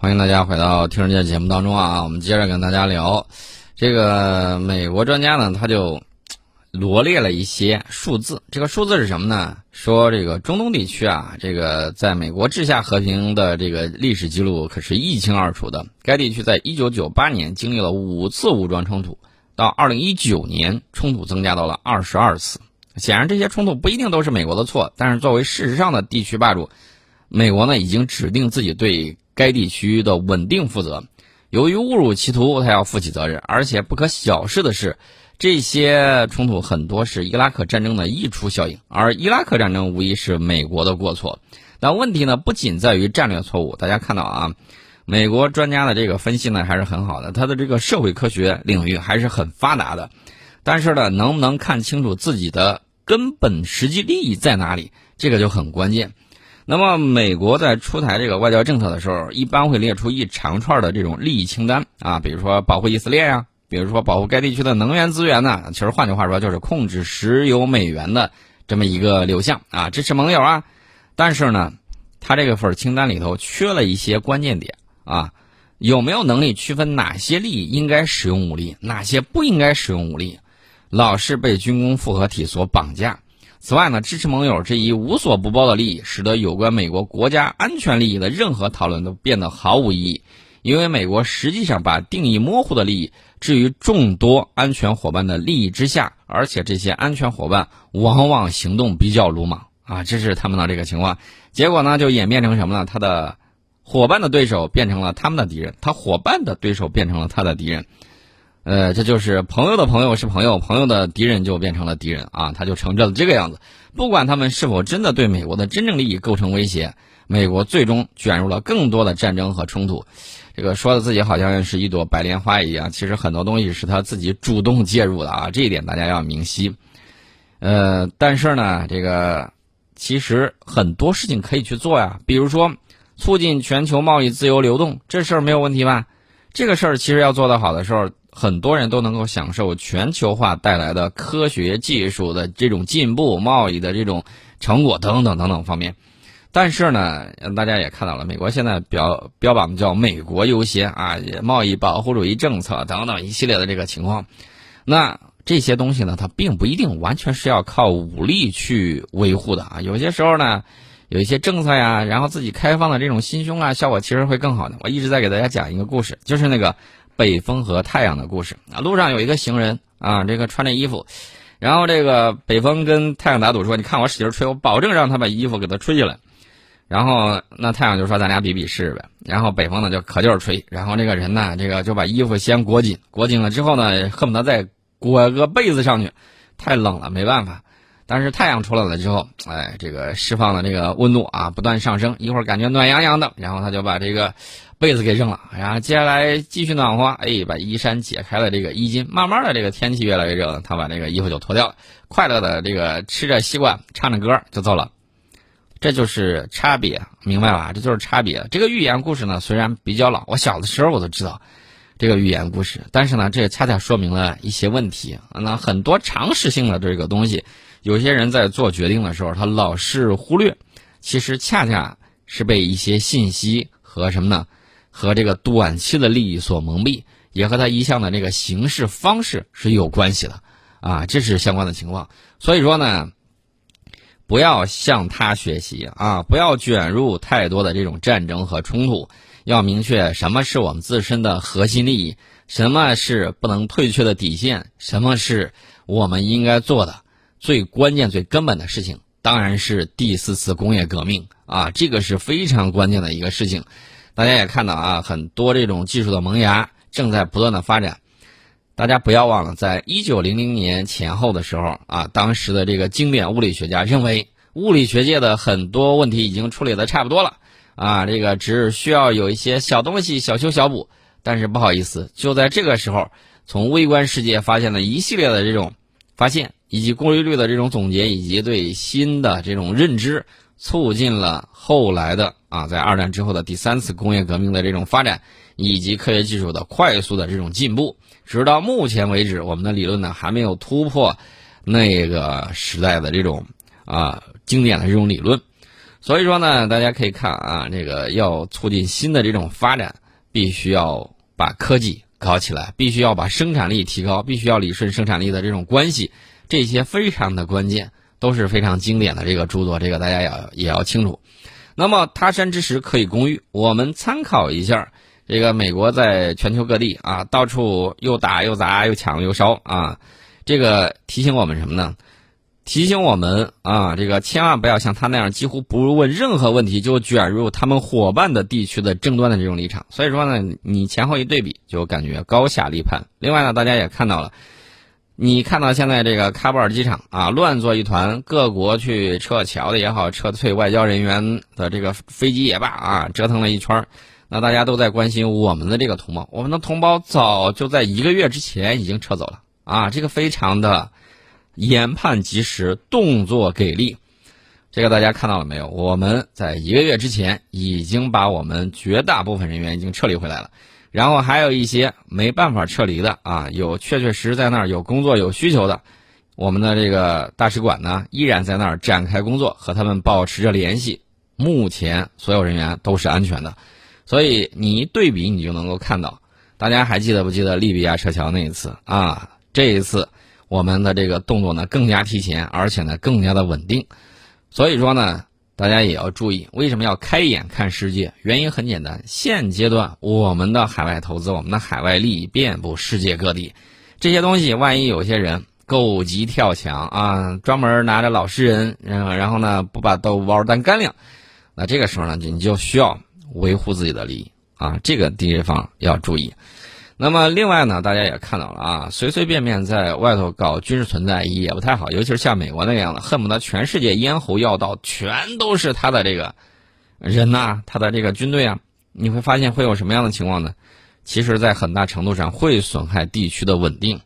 欢迎大家回到《听世界》节目当中啊！我们接着跟大家聊，这个美国专家呢，他就罗列了一些数字。这个数字是什么呢？说这个中东地区啊，这个在美国治下和平的这个历史记录可是一清二楚的。该地区在1998年经历了五次武装冲突，到2019年冲突增加到了二十二次。显然，这些冲突不一定都是美国的错，但是作为事实上的地区霸主，美国呢已经指定自己对。该地区的稳定负责，由于误入歧途，他要负起责任。而且不可小视的是，这些冲突很多是伊拉克战争的溢出效应，而伊拉克战争无疑是美国的过错。但问题呢，不仅在于战略错误。大家看到啊，美国专家的这个分析呢还是很好的，他的这个社会科学领域还是很发达的。但是呢，能不能看清楚自己的根本实际利益在哪里，这个就很关键。那么，美国在出台这个外交政策的时候，一般会列出一长串的这种利益清单啊，比如说保护以色列呀，比如说保护该地区的能源资源呢。其实换句话说，就是控制石油美元的这么一个流向啊，支持盟友啊。但是呢，他这个份清单里头缺了一些关键点啊，有没有能力区分哪些利益应该使用武力，哪些不应该使用武力，老是被军工复合体所绑架。此外呢，支持盟友这一无所不包的利益，使得有关美国国家安全利益的任何讨论都变得毫无意义，因为美国实际上把定义模糊的利益置于众多安全伙伴的利益之下，而且这些安全伙伴往往行动比较鲁莽啊，这是他们的这个情况。结果呢，就演变成什么呢？他的伙伴的对手变成了他们的敌人，他伙伴的对手变成了他的敌人。呃，这就是朋友的朋友是朋友，朋友的敌人就变成了敌人啊，他就成这这个样子。不管他们是否真的对美国的真正利益构成威胁，美国最终卷入了更多的战争和冲突。这个说的自己好像是一朵白莲花一样，其实很多东西是他自己主动介入的啊，这一点大家要明晰。呃，但是呢，这个其实很多事情可以去做呀，比如说促进全球贸易自由流动，这事儿没有问题吧？这个事儿其实要做得好的时候。很多人都能够享受全球化带来的科学技术的这种进步、贸易的这种成果等等等等方面，但是呢，大家也看到了，美国现在标标榜的叫“美国优先”啊，贸易保护主义政策等等一系列的这个情况，那这些东西呢，它并不一定完全是要靠武力去维护的啊，有些时候呢，有一些政策呀，然后自己开放的这种心胸啊，效果其实会更好的。我一直在给大家讲一个故事，就是那个。北风和太阳的故事啊，路上有一个行人啊，这个穿着衣服，然后这个北风跟太阳打赌说：“你看我使劲吹，我保证让他把衣服给他吹起来。”然后那太阳就说：“咱俩比比试呗。”然后北风呢就可劲儿吹，然后这个人呢，这个就把衣服先裹紧，裹紧了之后呢，恨不得再裹个被子上去，太冷了，没办法。但是太阳出来了之后，哎，这个释放了这个温度啊，不断上升，一会儿感觉暖洋洋的，然后他就把这个。被子给扔了，然后接下来继续暖和，哎，把衣衫解开了这个衣襟，慢慢的这个天气越来越热，他把这个衣服就脱掉了，快乐的这个吃着西瓜，唱着歌就走了，这就是差别，明白吧？这就是差别。这个寓言故事呢，虽然比较老，我小的时候我都知道这个寓言故事，但是呢，这恰恰说明了一些问题。那很多常识性的这个东西，有些人在做决定的时候，他老是忽略，其实恰恰是被一些信息和什么呢？和这个短期的利益所蒙蔽，也和他一向的这个行事方式是有关系的，啊，这是相关的情况。所以说呢，不要向他学习啊，不要卷入太多的这种战争和冲突，要明确什么是我们自身的核心利益，什么是不能退却的底线，什么是我们应该做的最关键、最根本的事情，当然是第四次工业革命啊，这个是非常关键的一个事情。大家也看到啊，很多这种技术的萌芽正在不断的发展。大家不要忘了，在一九零零年前后的时候啊，当时的这个经典物理学家认为，物理学界的很多问题已经处理的差不多了啊，这个只需要有一些小东西小修小补。但是不好意思，就在这个时候，从微观世界发现了一系列的这种发现，以及功率律的这种总结，以及对新的这种认知。促进了后来的啊，在二战之后的第三次工业革命的这种发展，以及科学技术的快速的这种进步。直到目前为止，我们的理论呢还没有突破那个时代的这种啊经典的这种理论。所以说呢，大家可以看啊，这个要促进新的这种发展，必须要把科技搞起来，必须要把生产力提高，必须要理顺生产力的这种关系，这些非常的关键，都是非常经典的这个著作，这个大家要也要清楚。那么他山之石可以攻玉，我们参考一下这个美国在全球各地啊，到处又打又砸又抢又烧啊，这个提醒我们什么呢？提醒我们啊，这个千万不要像他那样，几乎不问任何问题就卷入他们伙伴的地区的争端的这种立场。所以说呢，你前后一对比，就感觉高下立判。另外呢，大家也看到了，你看到现在这个喀布尔机场啊，乱作一团，各国去撤侨的也好，撤退外交人员的这个飞机也罢啊，折腾了一圈那大家都在关心我们的这个同胞，我们的同胞早就在一个月之前已经撤走了啊，这个非常的。研判及时，动作给力，这个大家看到了没有？我们在一个月之前已经把我们绝大部分人员已经撤离回来了，然后还有一些没办法撤离的啊，有确确实实在那儿有工作有需求的，我们的这个大使馆呢依然在那儿展开工作，和他们保持着联系。目前所有人员都是安全的，所以你一对比，你就能够看到。大家还记得不记得利比亚撤侨那一次啊？这一次。我们的这个动作呢更加提前，而且呢更加的稳定，所以说呢，大家也要注意，为什么要开眼看世界？原因很简单，现阶段我们的海外投资、我们的海外利益遍布世界各地，这些东西万一有些人狗急跳墙啊，专门拿着老实人，然后然后呢不把豆腐包当干粮，那这个时候呢，你就需要维护自己的利益啊，这个地方要注意。那么另外呢，大家也看到了啊，随随便便在外头搞军事存在也不太好，尤其是像美国那样的，恨不得全世界咽喉要道全都是他的这个人呐，他的这个军队啊，你会发现会有什么样的情况呢？其实，在很大程度上会损害地区的稳定。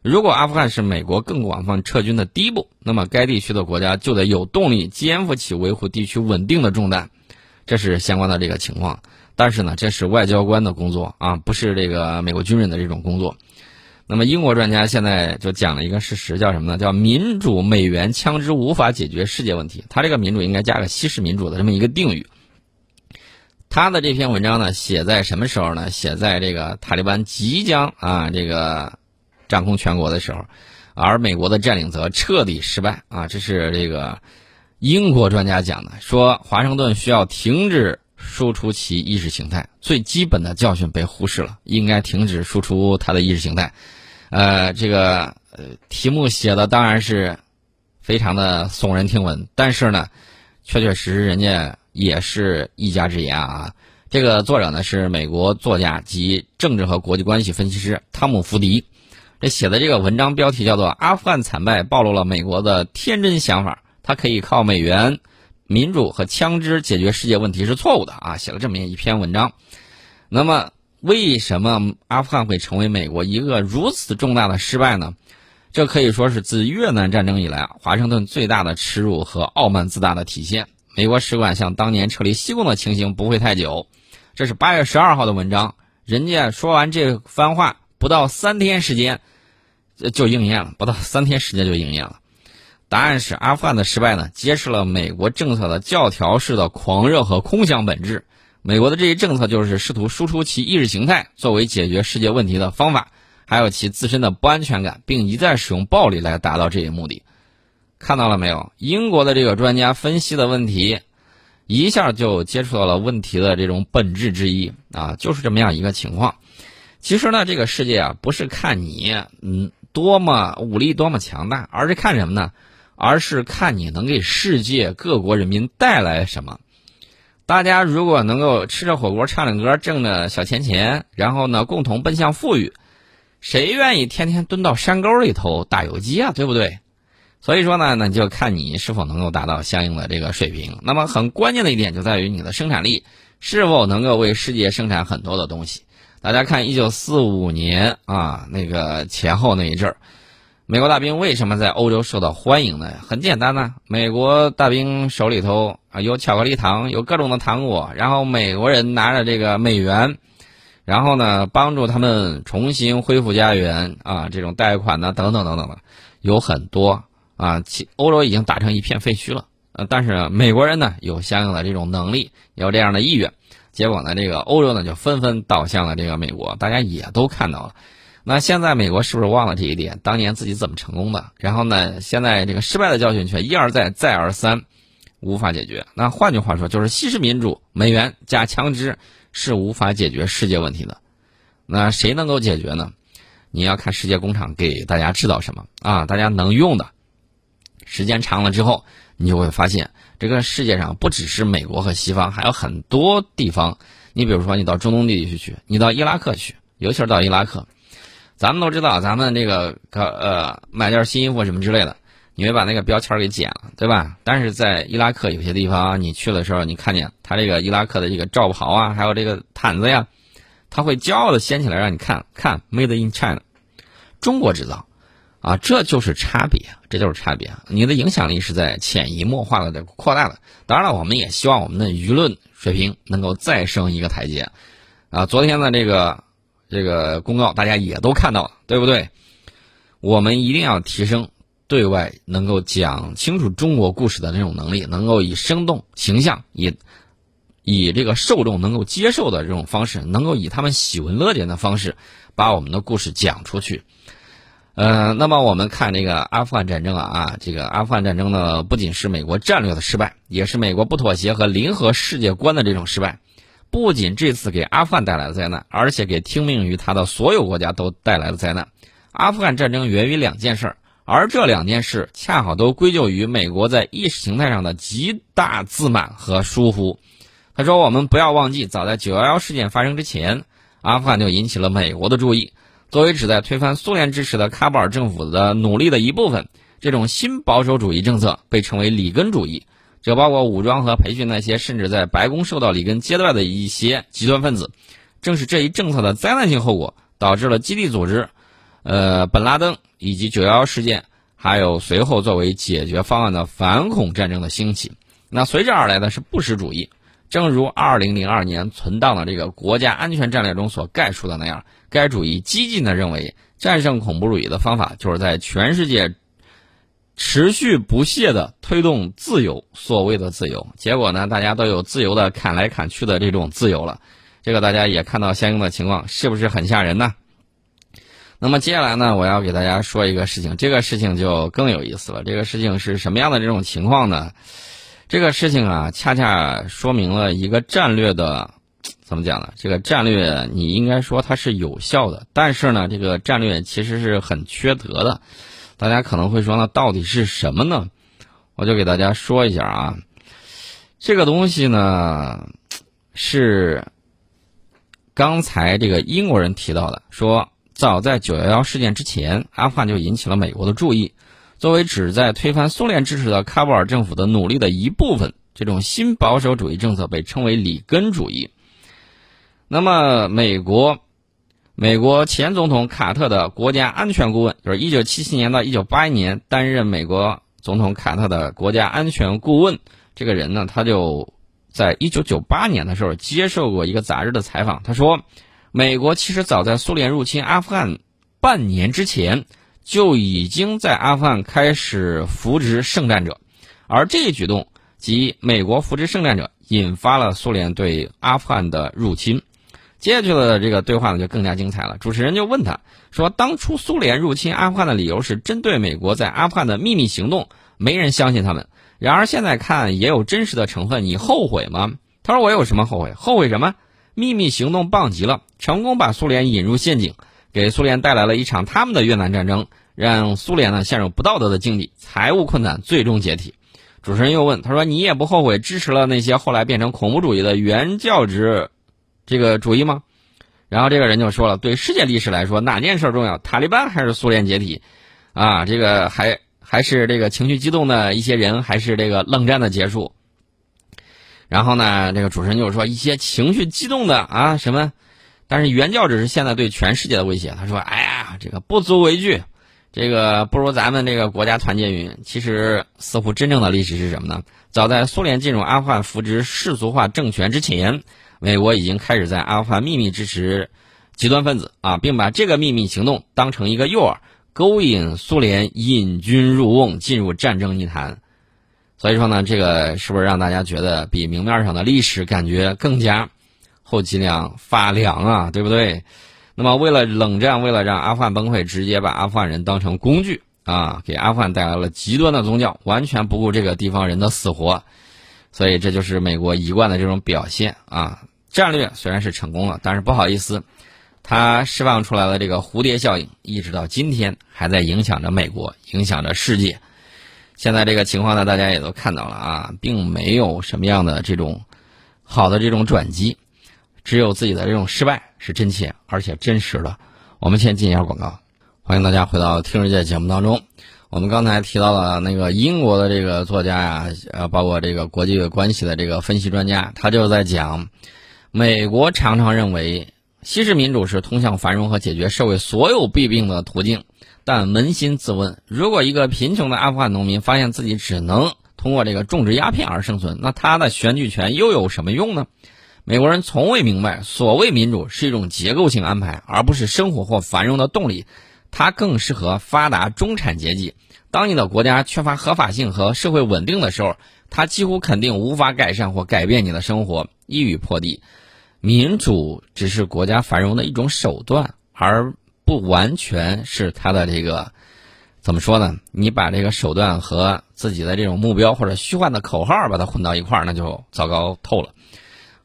如果阿富汗是美国更广泛撤军的第一步，那么该地区的国家就得有动力肩负起维护地区稳定的重担，这是相关的这个情况。但是呢，这是外交官的工作啊，不是这个美国军人的这种工作。那么英国专家现在就讲了一个事实，叫什么呢？叫民主美元枪支无法解决世界问题。他这个民主应该加个西式民主的这么一个定语。他的这篇文章呢，写在什么时候呢？写在这个塔利班即将啊这个掌控全国的时候，而美国的占领则彻底失败啊。这是这个英国专家讲的，说华盛顿需要停止。输出其意识形态，最基本的教训被忽视了，应该停止输出他的意识形态。呃，这个呃题目写的当然是非常的耸人听闻，但是呢，确确实实人家也是一家之言啊。这个作者呢是美国作家及政治和国际关系分析师汤姆·福迪，这写的这个文章标题叫做《阿富汗惨败暴露了美国的天真想法》，他可以靠美元。民主和枪支解决世界问题是错误的啊！写了这么一篇文章，那么为什么阿富汗会成为美国一个如此重大的失败呢？这可以说是自越南战争以来，华盛顿最大的耻辱和傲慢自大的体现。美国使馆像当年撤离西贡的情形不会太久。这是八月十二号的文章，人家说完这番话，不到三天时间就应验了，不到三天时间就应验了。答案是阿富汗的失败呢，揭示了美国政策的教条式的狂热和空想本质。美国的这一政策就是试图输出其意识形态作为解决世界问题的方法，还有其自身的不安全感，并一再使用暴力来达到这一目的。看到了没有？英国的这个专家分析的问题，一下就接触到了问题的这种本质之一啊，就是这么样一个情况。其实呢，这个世界啊，不是看你嗯多么武力多么强大，而是看什么呢？而是看你能给世界各国人民带来什么。大家如果能够吃着火锅、唱着歌、挣着小钱钱，然后呢，共同奔向富裕，谁愿意天天蹲到山沟里头打游击啊？对不对？所以说呢，那就看你是否能够达到相应的这个水平。那么很关键的一点就在于你的生产力是否能够为世界生产很多的东西。大家看，一九四五年啊，那个前后那一阵儿。美国大兵为什么在欧洲受到欢迎呢？很简单呢，美国大兵手里头啊有巧克力糖，有各种的糖果，然后美国人拿着这个美元，然后呢帮助他们重新恢复家园啊，这种贷款呢等等等等的，有很多啊，其欧洲已经打成一片废墟了。呃，但是美国人呢有相应的这种能力，有这样的意愿，结果呢，这个欧洲呢就纷纷倒向了这个美国，大家也都看到了。那现在美国是不是忘了这一点？当年自己怎么成功的？然后呢，现在这个失败的教训却一而再、再而三，无法解决。那换句话说，就是西式民主、美元加枪支是无法解决世界问题的。那谁能够解决呢？你要看世界工厂给大家制造什么啊？大家能用的，时间长了之后，你就会发现，这个世界上不只是美国和西方，还有很多地方。你比如说，你到中东地区去，你到伊拉克去，尤其是到伊拉克。咱们都知道，咱们这个呃买件新衣服什么之类的，你会把那个标签给剪了，对吧？但是在伊拉克有些地方，你去的时候，你看见他这个伊拉克的这个罩袍啊，还有这个毯子呀，他会骄傲的掀起来让你看看，Made in China，中国制造，啊，这就是差别，这就是差别。你的影响力是在潜移默化的在扩大的。当然了，我们也希望我们的舆论水平能够再升一个台阶，啊，昨天的这个。这个公告大家也都看到了，对不对？我们一定要提升对外能够讲清楚中国故事的这种能力，能够以生动形象、以以这个受众能够接受的这种方式，能够以他们喜闻乐见的方式，把我们的故事讲出去。呃，那么我们看这个阿富汗战争啊啊，这个阿富汗战争呢，不仅是美国战略的失败，也是美国不妥协和零和世界观的这种失败。不仅这次给阿富汗带来了灾难，而且给听命于他的所有国家都带来了灾难。阿富汗战争源于两件事，而这两件事恰好都归咎于美国在意识形态上的极大自满和疏忽。他说：“我们不要忘记，早在九幺幺事件发生之前，阿富汗就引起了美国的注意。作为旨在推翻苏联支持的喀布尔政府的努力的一部分，这种新保守主义政策被称为里根主义。”这包括武装和培训那些甚至在白宫受到里根接待的一些极端分子。正是这一政策的灾难性后果，导致了基地组织、呃本拉登以及九幺幺事件，还有随后作为解决方案的反恐战争的兴起。那随之而来的是布什主义。正如二零零二年存档的这个国家安全战略中所概述的那样，该主义激进地认为，战胜恐怖主义的方法就是在全世界。持续不懈的推动自由，所谓的自由，结果呢，大家都有自由的砍来砍去的这种自由了，这个大家也看到相应的情况，是不是很吓人呢？那么接下来呢，我要给大家说一个事情，这个事情就更有意思了。这个事情是什么样的这种情况呢？这个事情啊，恰恰说明了一个战略的，怎么讲呢？这个战略你应该说它是有效的，但是呢，这个战略其实是很缺德的。大家可能会说，那到底是什么呢？我就给大家说一下啊，这个东西呢是刚才这个英国人提到的，说早在九幺幺事件之前，阿富汗就引起了美国的注意。作为旨在推翻苏联支持的喀布尔政府的努力的一部分，这种新保守主义政策被称为里根主义。那么美国。美国前总统卡特的国家安全顾问，就是一九七七年到一九八一年担任美国总统卡特的国家安全顾问。这个人呢，他就在一九九八年的时候接受过一个杂志的采访。他说，美国其实早在苏联入侵阿富汗半年之前，就已经在阿富汗开始扶植圣战者，而这一举动即美国扶植圣战者，引发了苏联对阿富汗的入侵。接下去的这个对话呢就更加精彩了。主持人就问他说：“当初苏联入侵阿富汗的理由是针对美国在阿富汗的秘密行动，没人相信他们。然而现在看也有真实的成分，你后悔吗？”他说：“我有什么后悔？后悔什么？秘密行动棒极了，成功把苏联引入陷阱，给苏联带来了一场他们的越南战争，让苏联呢陷入不道德的境地，财务困难，最终解体。”主持人又问他说：“你也不后悔支持了那些后来变成恐怖主义的原教旨？”这个主意吗？然后这个人就说了，对世界历史来说，哪件事重要？塔利班还是苏联解体？啊，这个还还是这个情绪激动的一些人，还是这个冷战的结束？然后呢，这个主持人就说，一些情绪激动的啊什么？但是原教旨是现在对全世界的威胁。他说：“哎呀，这个不足为惧，这个不如咱们这个国家团结云。其实，似乎真正的历史是什么呢？早在苏联进入阿富汗扶植世俗化政权之前。”美国已经开始在阿富汗秘密支持极端分子啊，并把这个秘密行动当成一个诱饵，勾引苏联引军入瓮，进入战争泥潭。所以说呢，这个是不是让大家觉得比明面上的历史感觉更加后脊梁发凉啊？对不对？那么为了冷战，为了让阿富汗崩溃，直接把阿富汗人当成工具啊，给阿富汗带来了极端的宗教，完全不顾这个地方人的死活。所以这就是美国一贯的这种表现啊。战略虽然是成功了，但是不好意思，它释放出来的这个蝴蝶效应，一直到今天还在影响着美国，影响着世界。现在这个情况呢，大家也都看到了啊，并没有什么样的这种好的这种转机，只有自己的这种失败是真切而且真实的。我们先进一下广告，欢迎大家回到听世界节目当中。我们刚才提到了那个英国的这个作家呀，呃，包括这个国际关系的这个分析专家，他就在讲，美国常常认为西式民主是通向繁荣和解决社会所有弊病的途径。但扪心自问，如果一个贫穷的阿富汗农民发现自己只能通过这个种植鸦片而生存，那他的选举权又有什么用呢？美国人从未明白，所谓民主是一种结构性安排，而不是生活或繁荣的动力。它更适合发达中产阶级。当你的国家缺乏合法性和社会稳定的时候，它几乎肯定无法改善或改变你的生活，一语破地。民主只是国家繁荣的一种手段，而。不完全是他的这个，怎么说呢？你把这个手段和自己的这种目标或者虚幻的口号把它混到一块儿，那就糟糕透了。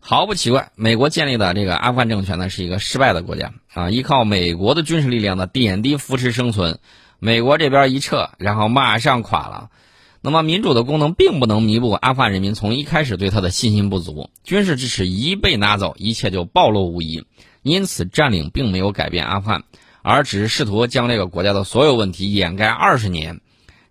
毫不奇怪，美国建立的这个阿富汗政权呢是一个失败的国家啊，依靠美国的军事力量的点滴扶持生存。美国这边一撤，然后马上垮了。那么民主的功能并不能弥补阿富汗人民从一开始对他的信心不足。军事支持一被拿走，一切就暴露无遗。因此，占领并没有改变阿富汗。而只是试图将这个国家的所有问题掩盖二十年，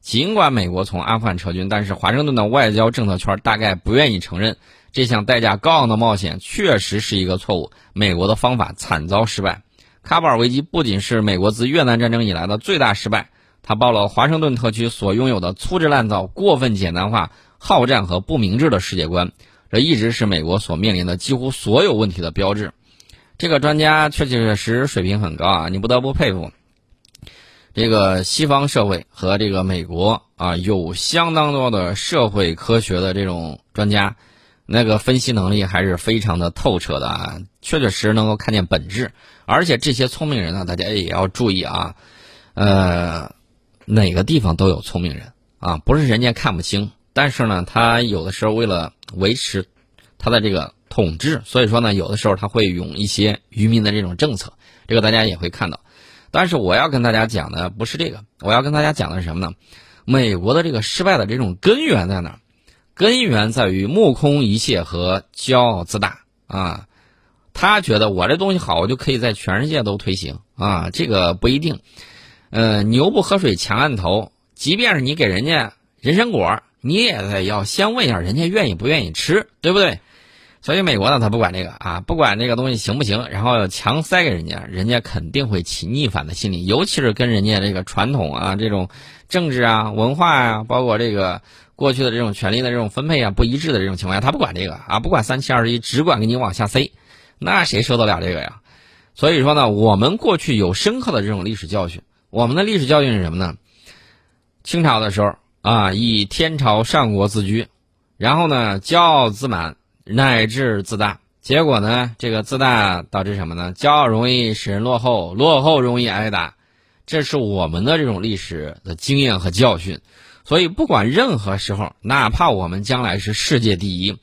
尽管美国从阿富汗撤军，但是华盛顿的外交政策圈大概不愿意承认这项代价高昂的冒险确实是一个错误。美国的方法惨遭失败。喀布尔危机不仅是美国自越南战争以来的最大失败，它暴露华盛顿特区所拥有的粗制滥造、过分简单化、好战和不明智的世界观，这一直是美国所面临的几乎所有问题的标志。这个专家确确实实水平很高啊，你不得不佩服。这个西方社会和这个美国啊，有相当多的社会科学的这种专家，那个分析能力还是非常的透彻的啊，确确实实能够看见本质。而且这些聪明人呢，大家也要注意啊，呃，哪个地方都有聪明人啊，不是人家看不清，但是呢，他有的时候为了维持他的这个。统治，所以说呢，有的时候他会用一些愚民的这种政策，这个大家也会看到。但是我要跟大家讲的不是这个，我要跟大家讲的是什么呢？美国的这个失败的这种根源在哪儿？根源在于目空一切和骄傲自大啊！他觉得我这东西好，我就可以在全世界都推行啊！这个不一定。呃，牛不喝水强按头，即便是你给人家人参果，你也得要先问一下人家愿意不愿意吃，对不对？所以美国呢，他不管这个啊，不管这个东西行不行，然后强塞给人家，人家肯定会起逆反的心理，尤其是跟人家这个传统啊、这种政治啊、文化啊，包括这个过去的这种权力的这种分配啊不一致的这种情况下，他不管这个啊，不管三七二十一，只管给你往下塞，那谁受得了这个呀？所以说呢，我们过去有深刻的这种历史教训，我们的历史教训是什么呢？清朝的时候啊，以天朝上国自居，然后呢，骄傲自满。乃至自大，结果呢？这个自大导致什么呢？骄傲容易使人落后，落后容易挨打，这是我们的这种历史的经验和教训。所以，不管任何时候，哪怕我们将来是世界第一，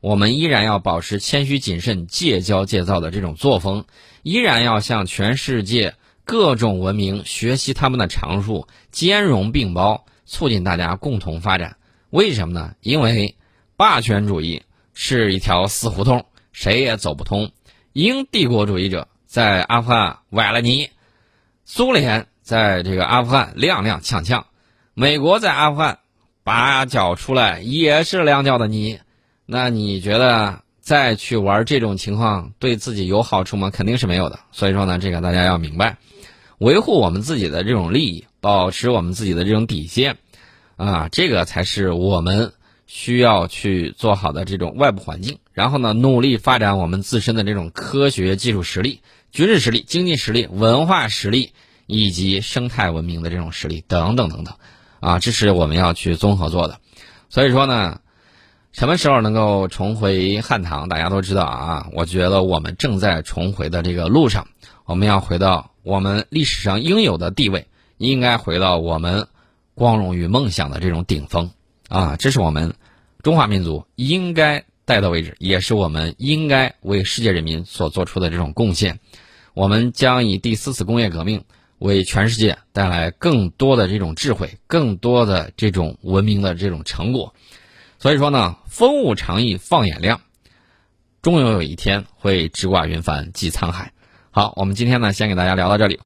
我们依然要保持谦虚谨慎、戒骄戒躁的这种作风，依然要向全世界各种文明学习他们的长处，兼容并包，促进大家共同发展。为什么呢？因为霸权主义。是一条死胡同，谁也走不通。英帝国主义者在阿富汗崴了泥，苏联在这个阿富汗踉踉跄跄，美国在阿富汗拔脚出来也是两脚的泥。那你觉得再去玩这种情况对自己有好处吗？肯定是没有的。所以说呢，这个大家要明白，维护我们自己的这种利益，保持我们自己的这种底线，啊，这个才是我们。需要去做好的这种外部环境，然后呢，努力发展我们自身的这种科学技术实力、军事实力、经济实力、文化实力以及生态文明的这种实力等等等等，啊，这是我们要去综合做的。所以说呢，什么时候能够重回汉唐，大家都知道啊。我觉得我们正在重回的这个路上，我们要回到我们历史上应有的地位，应该回到我们光荣与梦想的这种顶峰啊！这是我们中华民族应该带的位置，也是我们应该为世界人民所做出的这种贡献。我们将以第四次工业革命。为全世界带来更多的这种智慧，更多的这种文明的这种成果。所以说呢，风物长宜放眼量，终有有一天会直挂云帆济沧海。好，我们今天呢，先给大家聊到这里。